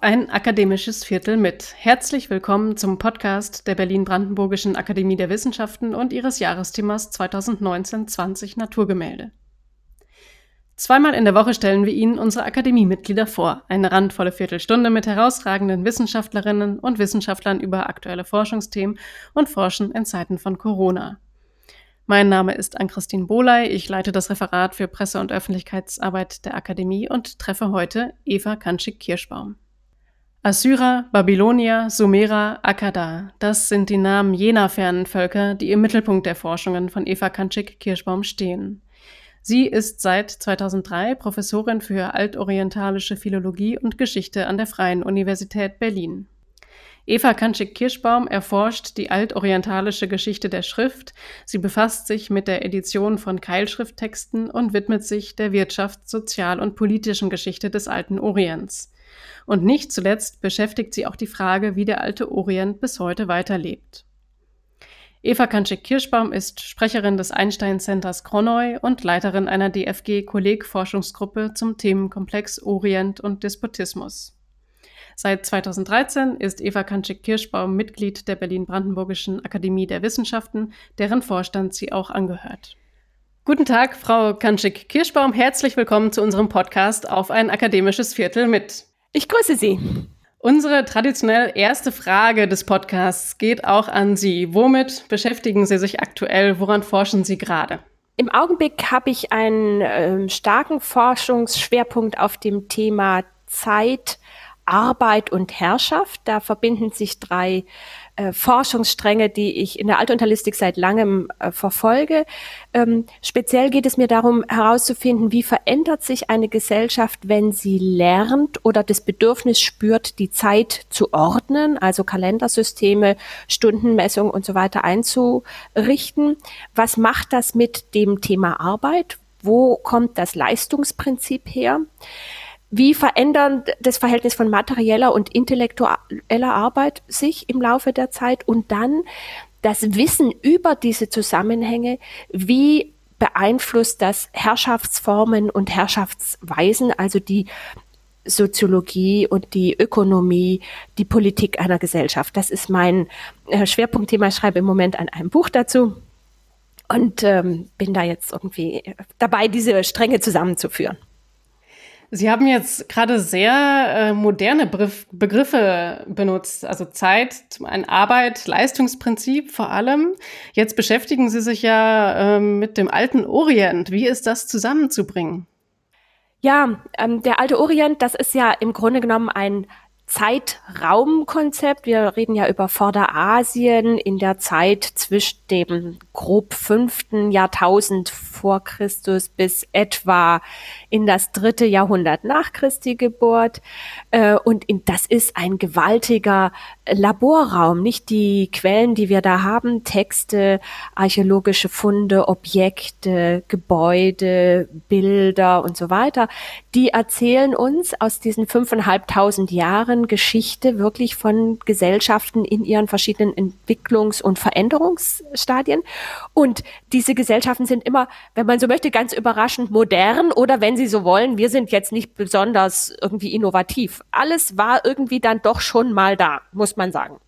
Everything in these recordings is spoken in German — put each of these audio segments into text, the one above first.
Ein akademisches Viertel mit. Herzlich willkommen zum Podcast der Berlin-Brandenburgischen Akademie der Wissenschaften und ihres Jahresthemas 2019-20 Naturgemälde. Zweimal in der Woche stellen wir Ihnen unsere Akademiemitglieder vor. Eine randvolle Viertelstunde mit herausragenden Wissenschaftlerinnen und Wissenschaftlern über aktuelle Forschungsthemen und Forschen in Zeiten von Corona. Mein Name ist Ann-Christine Bohley. Ich leite das Referat für Presse- und Öffentlichkeitsarbeit der Akademie und treffe heute Eva Kanschik-Kirschbaum. Assyrer, Babylonier, Sumerer, Akkada, das sind die Namen jener fernen Völker, die im Mittelpunkt der Forschungen von Eva Kanschik-Kirschbaum stehen. Sie ist seit 2003 Professorin für altorientalische Philologie und Geschichte an der Freien Universität Berlin. Eva Kanschik-Kirschbaum erforscht die altorientalische Geschichte der Schrift. Sie befasst sich mit der Edition von Keilschrifttexten und widmet sich der Wirtschafts-, Sozial- und politischen Geschichte des alten Orients. Und nicht zuletzt beschäftigt sie auch die Frage, wie der alte Orient bis heute weiterlebt. Eva Kanschik-Kirschbaum ist Sprecherin des Einstein-Centers Kronoi und Leiterin einer DFG-Kolleg-Forschungsgruppe zum Themenkomplex Orient und Despotismus. Seit 2013 ist Eva Kanschik-Kirschbaum Mitglied der Berlin-Brandenburgischen Akademie der Wissenschaften, deren Vorstand sie auch angehört. Guten Tag, Frau Kanschik-Kirschbaum. Herzlich willkommen zu unserem Podcast auf ein akademisches Viertel mit. Ich grüße Sie. Unsere traditionell erste Frage des Podcasts geht auch an Sie. Womit beschäftigen Sie sich aktuell? Woran forschen Sie gerade? Im Augenblick habe ich einen äh, starken Forschungsschwerpunkt auf dem Thema Zeit, Arbeit und Herrschaft. Da verbinden sich drei äh, Forschungsstränge, die ich in der Altunterlistik seit langem äh, verfolge. Ähm, speziell geht es mir darum herauszufinden, wie verändert sich eine Gesellschaft, wenn sie lernt oder das Bedürfnis spürt, die Zeit zu ordnen, also Kalendersysteme, Stundenmessung und so weiter einzurichten. Was macht das mit dem Thema Arbeit? Wo kommt das Leistungsprinzip her? Wie verändert das Verhältnis von materieller und intellektueller Arbeit sich im Laufe der Zeit? Und dann das Wissen über diese Zusammenhänge, wie beeinflusst das Herrschaftsformen und Herrschaftsweisen, also die Soziologie und die Ökonomie, die Politik einer Gesellschaft. Das ist mein äh, Schwerpunktthema. Ich schreibe im Moment an einem Buch dazu und ähm, bin da jetzt irgendwie dabei, diese Stränge zusammenzuführen. Sie haben jetzt gerade sehr äh, moderne Begriff, Begriffe benutzt, also Zeit, ein Arbeit, Leistungsprinzip vor allem. Jetzt beschäftigen Sie sich ja äh, mit dem alten Orient. Wie ist das zusammenzubringen? Ja, ähm, der alte Orient, das ist ja im Grunde genommen ein Zeitraumkonzept. Wir reden ja über Vorderasien in der Zeit zwischen dem grob fünften Jahrtausend vor Christus bis etwa in das dritte Jahrhundert nach Christi Geburt. Äh, und das ist ein gewaltiger Laborraum. Nicht die Quellen, die wir da haben, Texte, archäologische Funde, Objekte, Gebäude, Bilder und so weiter. Die erzählen uns aus diesen fünfeinhalbtausend Jahren Geschichte wirklich von Gesellschaften in ihren verschiedenen Entwicklungs- und Veränderungsstadien. Und diese Gesellschaften sind immer, wenn man so möchte, ganz überraschend modern oder wenn Sie so wollen, wir sind jetzt nicht besonders irgendwie innovativ. Alles war irgendwie dann doch schon mal da, muss man sagen.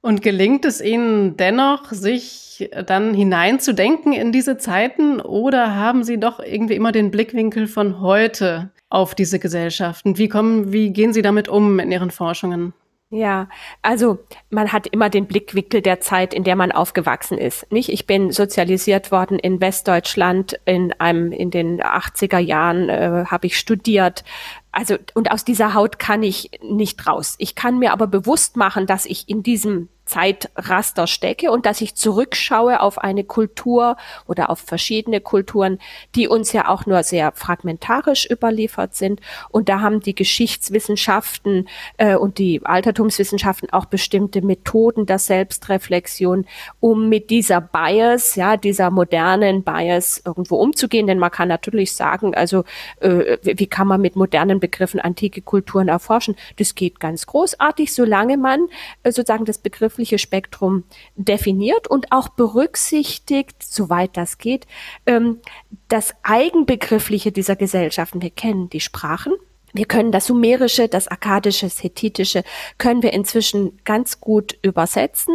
Und gelingt es Ihnen dennoch, sich dann hineinzudenken in diese Zeiten oder haben Sie doch irgendwie immer den Blickwinkel von heute auf diese Gesellschaften? Wie kommen, wie gehen Sie damit um in Ihren Forschungen? Ja, also man hat immer den Blickwinkel der Zeit, in der man aufgewachsen ist. Nicht? Ich bin sozialisiert worden in Westdeutschland in einem in den 80er Jahren äh, habe ich studiert. Also und aus dieser Haut kann ich nicht raus. Ich kann mir aber bewusst machen, dass ich in diesem Zeitraster stecke und dass ich zurückschaue auf eine Kultur oder auf verschiedene Kulturen, die uns ja auch nur sehr fragmentarisch überliefert sind. Und da haben die Geschichtswissenschaften äh, und die Altertumswissenschaften auch bestimmte Methoden der Selbstreflexion, um mit dieser Bias, ja, dieser modernen Bias irgendwo umzugehen. Denn man kann natürlich sagen, also äh, wie kann man mit modernen Begriffen antike Kulturen erforschen? Das geht ganz großartig, solange man äh, sozusagen das Begriff begriffliche Spektrum definiert und auch berücksichtigt, soweit das geht, ähm, das Eigenbegriffliche dieser Gesellschaften. Wir kennen die Sprachen, wir können das Sumerische, das Akkadische, das Hethitische, können wir inzwischen ganz gut übersetzen.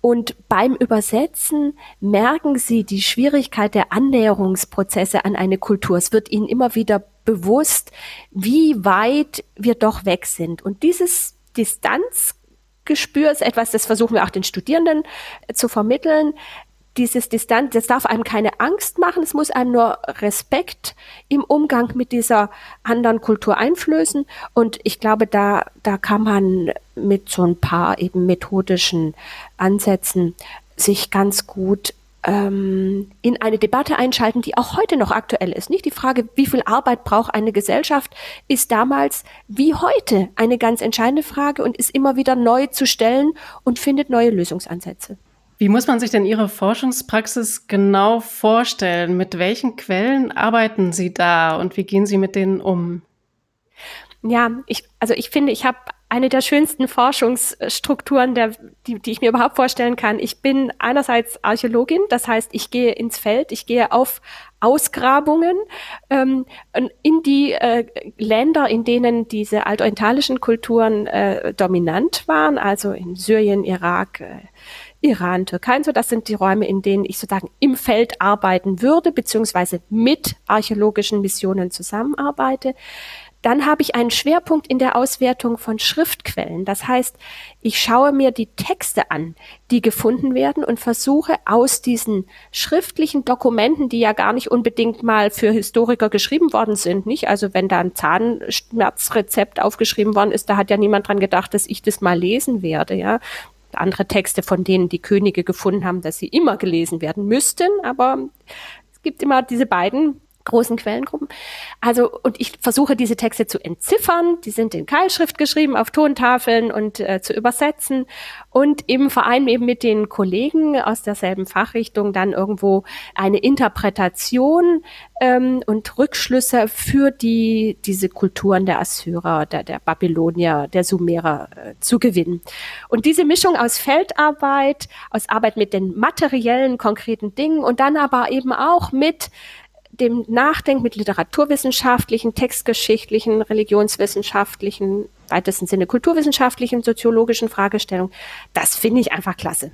Und beim Übersetzen merken Sie die Schwierigkeit der Annäherungsprozesse an eine Kultur. Es wird Ihnen immer wieder bewusst, wie weit wir doch weg sind. Und dieses Distanz Gespür ist etwas, das versuchen wir auch den Studierenden äh, zu vermitteln. Dieses Distanz, das darf einem keine Angst machen, es muss einem nur Respekt im Umgang mit dieser anderen Kultur einflößen. Und ich glaube, da, da kann man mit so ein paar eben methodischen Ansätzen sich ganz gut ähm, in eine Debatte einschalten, die auch heute noch aktuell ist. Nicht die Frage, wie viel Arbeit braucht eine Gesellschaft, ist damals wie heute eine ganz entscheidende Frage und ist immer wieder neu zu stellen und findet neue Lösungsansätze. Wie muss man sich denn Ihre Forschungspraxis genau vorstellen? Mit welchen Quellen arbeiten Sie da und wie gehen Sie mit denen um? Ja, ich, also ich finde, ich habe eine der schönsten Forschungsstrukturen, der, die, die ich mir überhaupt vorstellen kann. Ich bin einerseits Archäologin, das heißt, ich gehe ins Feld, ich gehe auf Ausgrabungen ähm, in die äh, Länder, in denen diese altorientalischen Kulturen äh, dominant waren, also in Syrien, Irak, äh, Iran, Türkei und so. Das sind die Räume, in denen ich sozusagen im Feld arbeiten würde, beziehungsweise mit archäologischen Missionen zusammenarbeite. Dann habe ich einen Schwerpunkt in der Auswertung von Schriftquellen. Das heißt, ich schaue mir die Texte an, die gefunden werden und versuche aus diesen schriftlichen Dokumenten, die ja gar nicht unbedingt mal für Historiker geschrieben worden sind, nicht? Also wenn da ein Zahnschmerzrezept aufgeschrieben worden ist, da hat ja niemand dran gedacht, dass ich das mal lesen werde, ja andere Texte, von denen die Könige gefunden haben, dass sie immer gelesen werden müssten. Aber es gibt immer diese beiden großen Quellengruppen. Also, und ich versuche diese Texte zu entziffern. Die sind in Keilschrift geschrieben, auf Tontafeln und äh, zu übersetzen und im Verein eben mit den Kollegen aus derselben Fachrichtung dann irgendwo eine Interpretation ähm, und Rückschlüsse für die, diese Kulturen der Assyrer, der, der Babylonier, der Sumerer äh, zu gewinnen. Und diese Mischung aus Feldarbeit, aus Arbeit mit den materiellen, konkreten Dingen und dann aber eben auch mit dem Nachdenken mit literaturwissenschaftlichen, textgeschichtlichen, religionswissenschaftlichen, weitesten Sinne kulturwissenschaftlichen, soziologischen Fragestellungen, das finde ich einfach klasse.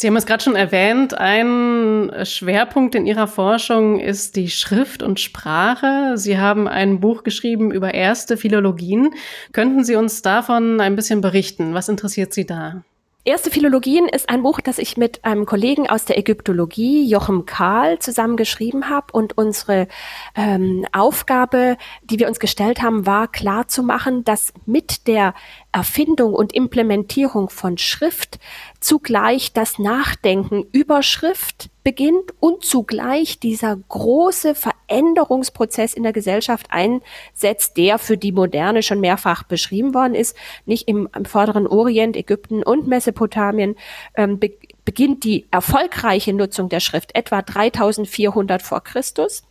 Sie haben es gerade schon erwähnt, ein Schwerpunkt in Ihrer Forschung ist die Schrift und Sprache. Sie haben ein Buch geschrieben über erste Philologien. Könnten Sie uns davon ein bisschen berichten? Was interessiert Sie da? Erste Philologien ist ein Buch, das ich mit einem Kollegen aus der Ägyptologie, Jochem Kahl, zusammen geschrieben habe. Und unsere ähm, Aufgabe, die wir uns gestellt haben, war klar zu machen, dass mit der Erfindung und Implementierung von Schrift zugleich das Nachdenken über Schrift beginnt und zugleich dieser große Veränderungsprozess in der Gesellschaft einsetzt, der für die Moderne schon mehrfach beschrieben worden ist, nicht im, im vorderen Orient, Ägypten und Mesopotamien, ähm, be beginnt die erfolgreiche Nutzung der Schrift etwa 3400 vor Christus.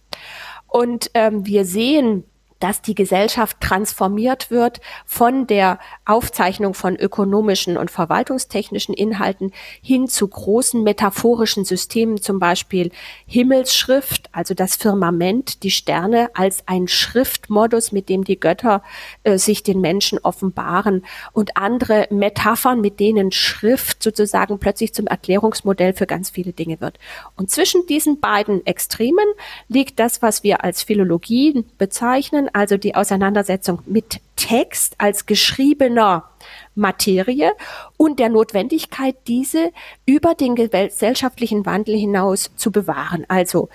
Und ähm, wir sehen dass die Gesellschaft transformiert wird von der Aufzeichnung von ökonomischen und verwaltungstechnischen Inhalten hin zu großen metaphorischen Systemen, zum Beispiel Himmelsschrift, also das Firmament, die Sterne als ein Schriftmodus, mit dem die Götter äh, sich den Menschen offenbaren und andere Metaphern, mit denen Schrift sozusagen plötzlich zum Erklärungsmodell für ganz viele Dinge wird. Und zwischen diesen beiden Extremen liegt das, was wir als Philologie bezeichnen, also die Auseinandersetzung mit Text als geschriebener Materie und der Notwendigkeit, diese über den gesellschaftlichen Wandel hinaus zu bewahren. Also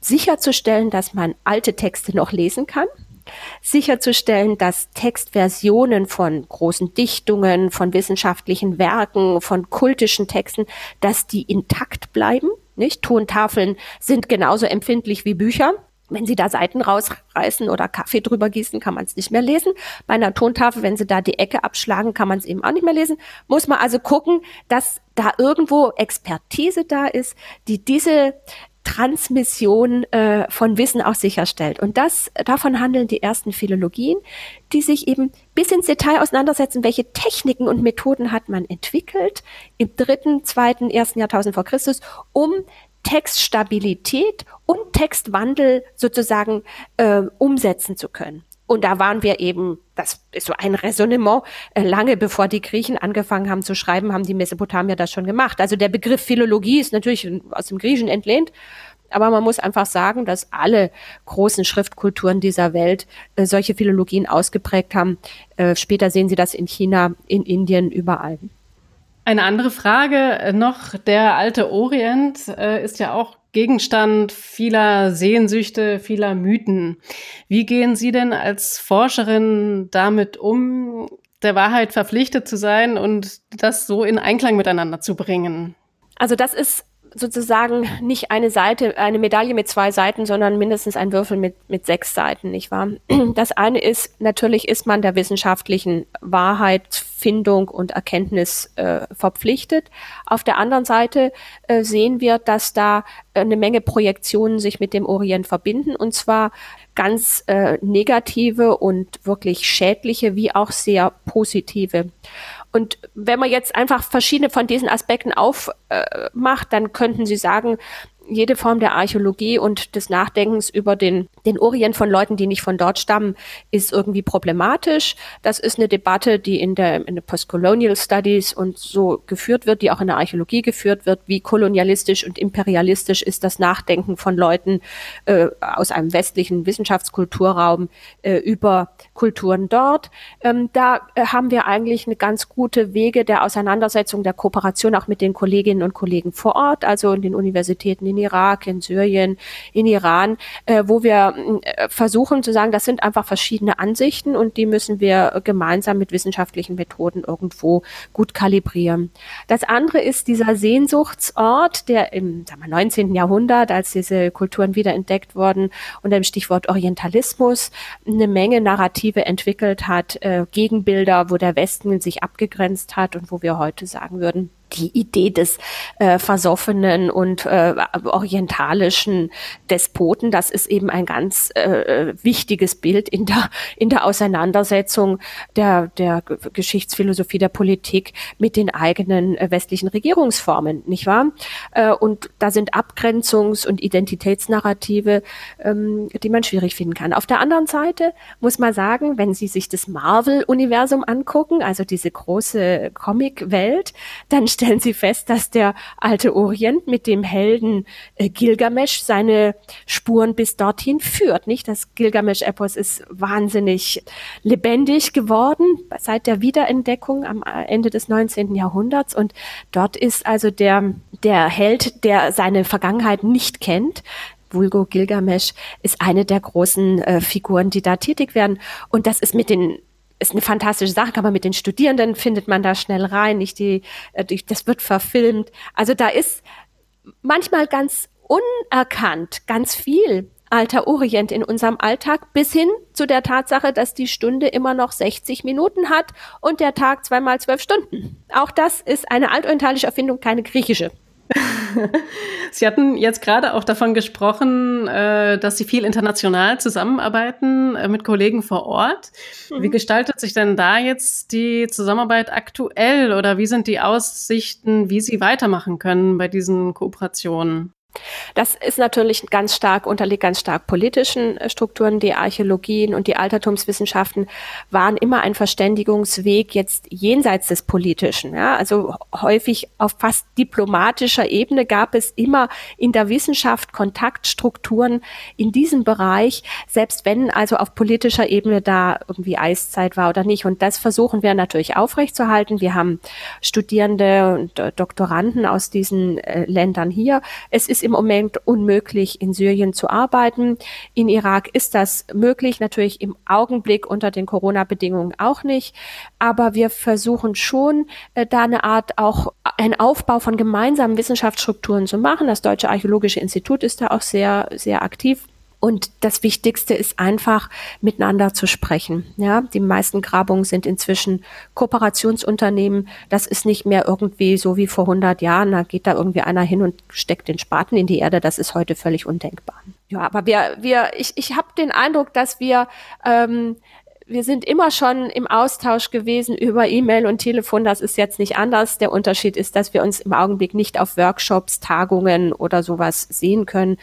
sicherzustellen, dass man alte Texte noch lesen kann, sicherzustellen, dass Textversionen von großen Dichtungen, von wissenschaftlichen Werken, von kultischen Texten, dass die intakt bleiben. Nicht? Tontafeln sind genauso empfindlich wie Bücher. Wenn Sie da Seiten rausreißen oder Kaffee drüber gießen, kann man es nicht mehr lesen. Bei einer Tontafel, wenn Sie da die Ecke abschlagen, kann man es eben auch nicht mehr lesen. Muss man also gucken, dass da irgendwo Expertise da ist, die diese Transmission äh, von Wissen auch sicherstellt. Und das, davon handeln die ersten Philologien, die sich eben bis ins Detail auseinandersetzen, welche Techniken und Methoden hat man entwickelt im dritten, zweiten, ersten Jahrtausend vor Christus, um Textstabilität und Textwandel sozusagen äh, umsetzen zu können. Und da waren wir eben, das ist so ein Resonnement, äh, lange bevor die Griechen angefangen haben zu schreiben, haben die Mesopotamier das schon gemacht. Also der Begriff Philologie ist natürlich aus dem Griechischen entlehnt, aber man muss einfach sagen, dass alle großen Schriftkulturen dieser Welt äh, solche Philologien ausgeprägt haben. Äh, später sehen Sie das in China, in Indien, überall. Eine andere Frage äh, noch. Der alte Orient äh, ist ja auch Gegenstand vieler Sehnsüchte, vieler Mythen. Wie gehen Sie denn als Forscherin damit um, der Wahrheit verpflichtet zu sein und das so in Einklang miteinander zu bringen? Also das ist sozusagen nicht eine Seite, eine Medaille mit zwei Seiten, sondern mindestens ein Würfel mit, mit sechs Seiten, nicht wahr? Das eine ist, natürlich ist man der wissenschaftlichen Wahrheitsfindung und Erkenntnis äh, verpflichtet. Auf der anderen Seite äh, sehen wir, dass da eine Menge Projektionen sich mit dem Orient verbinden und zwar ganz äh, negative und wirklich schädliche wie auch sehr positive. Und wenn man jetzt einfach verschiedene von diesen Aspekten aufmacht, äh, dann könnten Sie sagen, jede Form der Archäologie und des Nachdenkens über den, den Orient von Leuten, die nicht von dort stammen, ist irgendwie problematisch. Das ist eine Debatte, die in der, in der Postcolonial Studies und so geführt wird, die auch in der Archäologie geführt wird. Wie kolonialistisch und imperialistisch ist das Nachdenken von Leuten äh, aus einem westlichen Wissenschaftskulturraum äh, über Kulturen dort. Ähm, da äh, haben wir eigentlich eine ganz gute Wege der Auseinandersetzung, der Kooperation auch mit den Kolleginnen und Kollegen vor Ort, also in den Universitäten in Irak, in Syrien, in Iran, äh, wo wir äh, versuchen zu sagen, das sind einfach verschiedene Ansichten und die müssen wir gemeinsam mit wissenschaftlichen Methoden irgendwo gut kalibrieren. Das andere ist dieser Sehnsuchtsort, der im sagen wir, 19. Jahrhundert, als diese Kulturen wiederentdeckt wurden, unter dem Stichwort Orientalismus eine Menge Narrative entwickelt hat, äh, Gegenbilder, wo der Westen sich abgegrenzt hat und wo wir heute sagen würden, die Idee des äh, versoffenen und äh, orientalischen Despoten, das ist eben ein ganz äh, wichtiges Bild in der, in der Auseinandersetzung der, der Geschichtsphilosophie der Politik mit den eigenen äh, westlichen Regierungsformen, nicht wahr? Äh, und da sind Abgrenzungs- und Identitätsnarrative, ähm, die man schwierig finden kann. Auf der anderen Seite muss man sagen, wenn Sie sich das Marvel-Universum angucken, also diese große Comic-Welt, dann stellen sie fest, dass der alte Orient mit dem Helden äh, Gilgamesch seine Spuren bis dorthin führt. Nicht? Das Gilgamesch-Epos ist wahnsinnig lebendig geworden seit der Wiederentdeckung am äh, Ende des 19. Jahrhunderts. Und dort ist also der, der Held, der seine Vergangenheit nicht kennt, Vulgo Gilgamesh ist eine der großen äh, Figuren, die da tätig werden. Und das ist mit den ist eine fantastische Sache, kann man mit den Studierenden findet man da schnell rein, nicht die, äh, die das wird verfilmt. Also da ist manchmal ganz unerkannt ganz viel alter Orient in unserem Alltag bis hin zu der Tatsache, dass die Stunde immer noch 60 Minuten hat und der Tag zweimal zwölf Stunden. Auch das ist eine altorientalische Erfindung, keine griechische. Sie hatten jetzt gerade auch davon gesprochen, äh, dass Sie viel international zusammenarbeiten äh, mit Kollegen vor Ort. Mhm. Wie gestaltet sich denn da jetzt die Zusammenarbeit aktuell oder wie sind die Aussichten, wie Sie weitermachen können bei diesen Kooperationen? Das ist natürlich ganz stark, unterliegt ganz stark politischen äh, Strukturen. Die Archäologien und die Altertumswissenschaften waren immer ein Verständigungsweg jetzt jenseits des Politischen. Ja? Also häufig auf fast diplomatischer Ebene gab es immer in der Wissenschaft Kontaktstrukturen in diesem Bereich, selbst wenn also auf politischer Ebene da irgendwie Eiszeit war oder nicht. Und das versuchen wir natürlich aufrechtzuerhalten. Wir haben Studierende und äh, Doktoranden aus diesen äh, Ländern hier. Es ist im Moment unmöglich, in Syrien zu arbeiten. In Irak ist das möglich, natürlich im Augenblick unter den Corona-Bedingungen auch nicht. Aber wir versuchen schon, äh, da eine Art auch einen Aufbau von gemeinsamen Wissenschaftsstrukturen zu machen. Das Deutsche Archäologische Institut ist da auch sehr, sehr aktiv. Und das Wichtigste ist einfach, miteinander zu sprechen. Ja, die meisten Grabungen sind inzwischen Kooperationsunternehmen. Das ist nicht mehr irgendwie so wie vor 100 Jahren. Da geht da irgendwie einer hin und steckt den Spaten in die Erde. Das ist heute völlig undenkbar. Ja, aber wir, wir, ich, ich habe den Eindruck, dass wir ähm, wir sind immer schon im Austausch gewesen über E-Mail und Telefon. Das ist jetzt nicht anders. Der Unterschied ist, dass wir uns im Augenblick nicht auf Workshops, Tagungen oder sowas sehen können.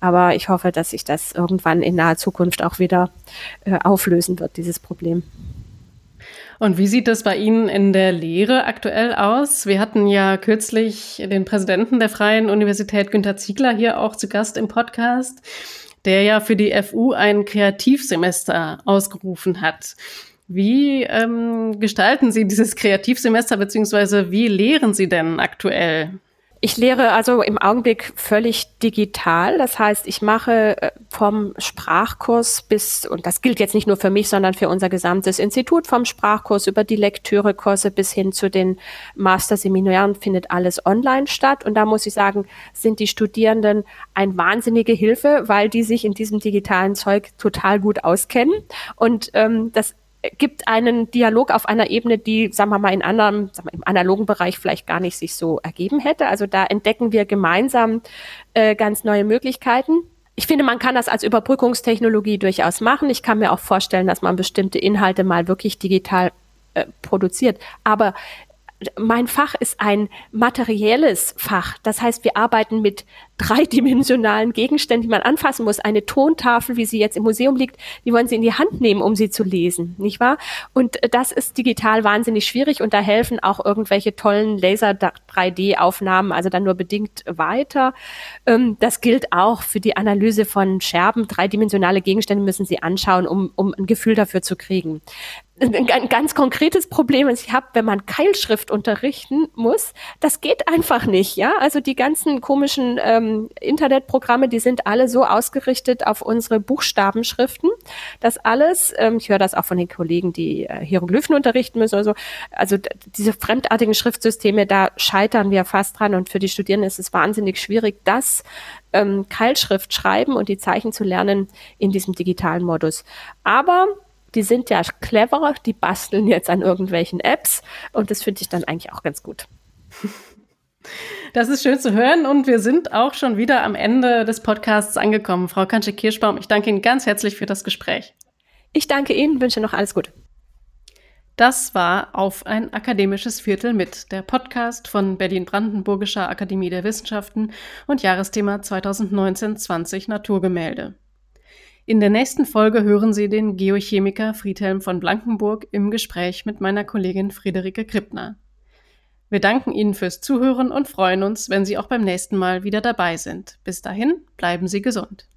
Aber ich hoffe, dass sich das irgendwann in naher Zukunft auch wieder äh, auflösen wird, dieses Problem. Und wie sieht das bei Ihnen in der Lehre aktuell aus? Wir hatten ja kürzlich den Präsidenten der Freien Universität, Günter Ziegler, hier auch zu Gast im Podcast der ja für die FU ein Kreativsemester ausgerufen hat. Wie ähm, gestalten Sie dieses Kreativsemester beziehungsweise wie lehren Sie denn aktuell? Ich lehre also im Augenblick völlig digital. Das heißt, ich mache äh, vom Sprachkurs bis, und das gilt jetzt nicht nur für mich, sondern für unser gesamtes Institut, vom Sprachkurs über die Lektürekurse bis hin zu den Masterseminaren findet alles online statt. Und da muss ich sagen, sind die Studierenden ein wahnsinnige Hilfe, weil die sich in diesem digitalen Zeug total gut auskennen. Und ähm, das gibt einen Dialog auf einer Ebene, die, sagen wir mal, in anderem, sagen wir, im analogen Bereich vielleicht gar nicht sich so ergeben hätte. Also da entdecken wir gemeinsam äh, ganz neue Möglichkeiten. Ich finde, man kann das als Überbrückungstechnologie durchaus machen. Ich kann mir auch vorstellen, dass man bestimmte Inhalte mal wirklich digital äh, produziert. Aber mein Fach ist ein materielles Fach. Das heißt, wir arbeiten mit dreidimensionalen Gegenständen, die man anfassen muss. Eine Tontafel, wie sie jetzt im Museum liegt, die wollen Sie in die Hand nehmen, um sie zu lesen, nicht wahr? Und das ist digital wahnsinnig schwierig und da helfen auch irgendwelche tollen Laser 3D-Aufnahmen, also dann nur bedingt weiter. Ähm, das gilt auch für die Analyse von Scherben. Dreidimensionale Gegenstände müssen Sie anschauen, um, um ein Gefühl dafür zu kriegen ein ganz konkretes Problem ist, ich habe, wenn man Keilschrift unterrichten muss, das geht einfach nicht, ja. Also die ganzen komischen ähm, Internetprogramme, die sind alle so ausgerichtet auf unsere Buchstabenschriften, dass alles, ähm, ich höre das auch von den Kollegen, die äh, Hieroglyphen unterrichten müssen oder so, also diese fremdartigen Schriftsysteme, da scheitern wir fast dran und für die Studierenden ist es wahnsinnig schwierig, das ähm, Keilschrift schreiben und die Zeichen zu lernen in diesem digitalen Modus. Aber die sind ja cleverer, die basteln jetzt an irgendwelchen Apps und das finde ich dann eigentlich auch ganz gut. Das ist schön zu hören und wir sind auch schon wieder am Ende des Podcasts angekommen. Frau Kantsche-Kirschbaum, ich danke Ihnen ganz herzlich für das Gespräch. Ich danke Ihnen, wünsche noch alles Gute. Das war auf ein akademisches Viertel mit der Podcast von Berlin-Brandenburgischer Akademie der Wissenschaften und Jahresthema 2019-20 Naturgemälde. In der nächsten Folge hören Sie den Geochemiker Friedhelm von Blankenburg im Gespräch mit meiner Kollegin Friederike Krippner. Wir danken Ihnen fürs Zuhören und freuen uns, wenn Sie auch beim nächsten Mal wieder dabei sind. Bis dahin, bleiben Sie gesund.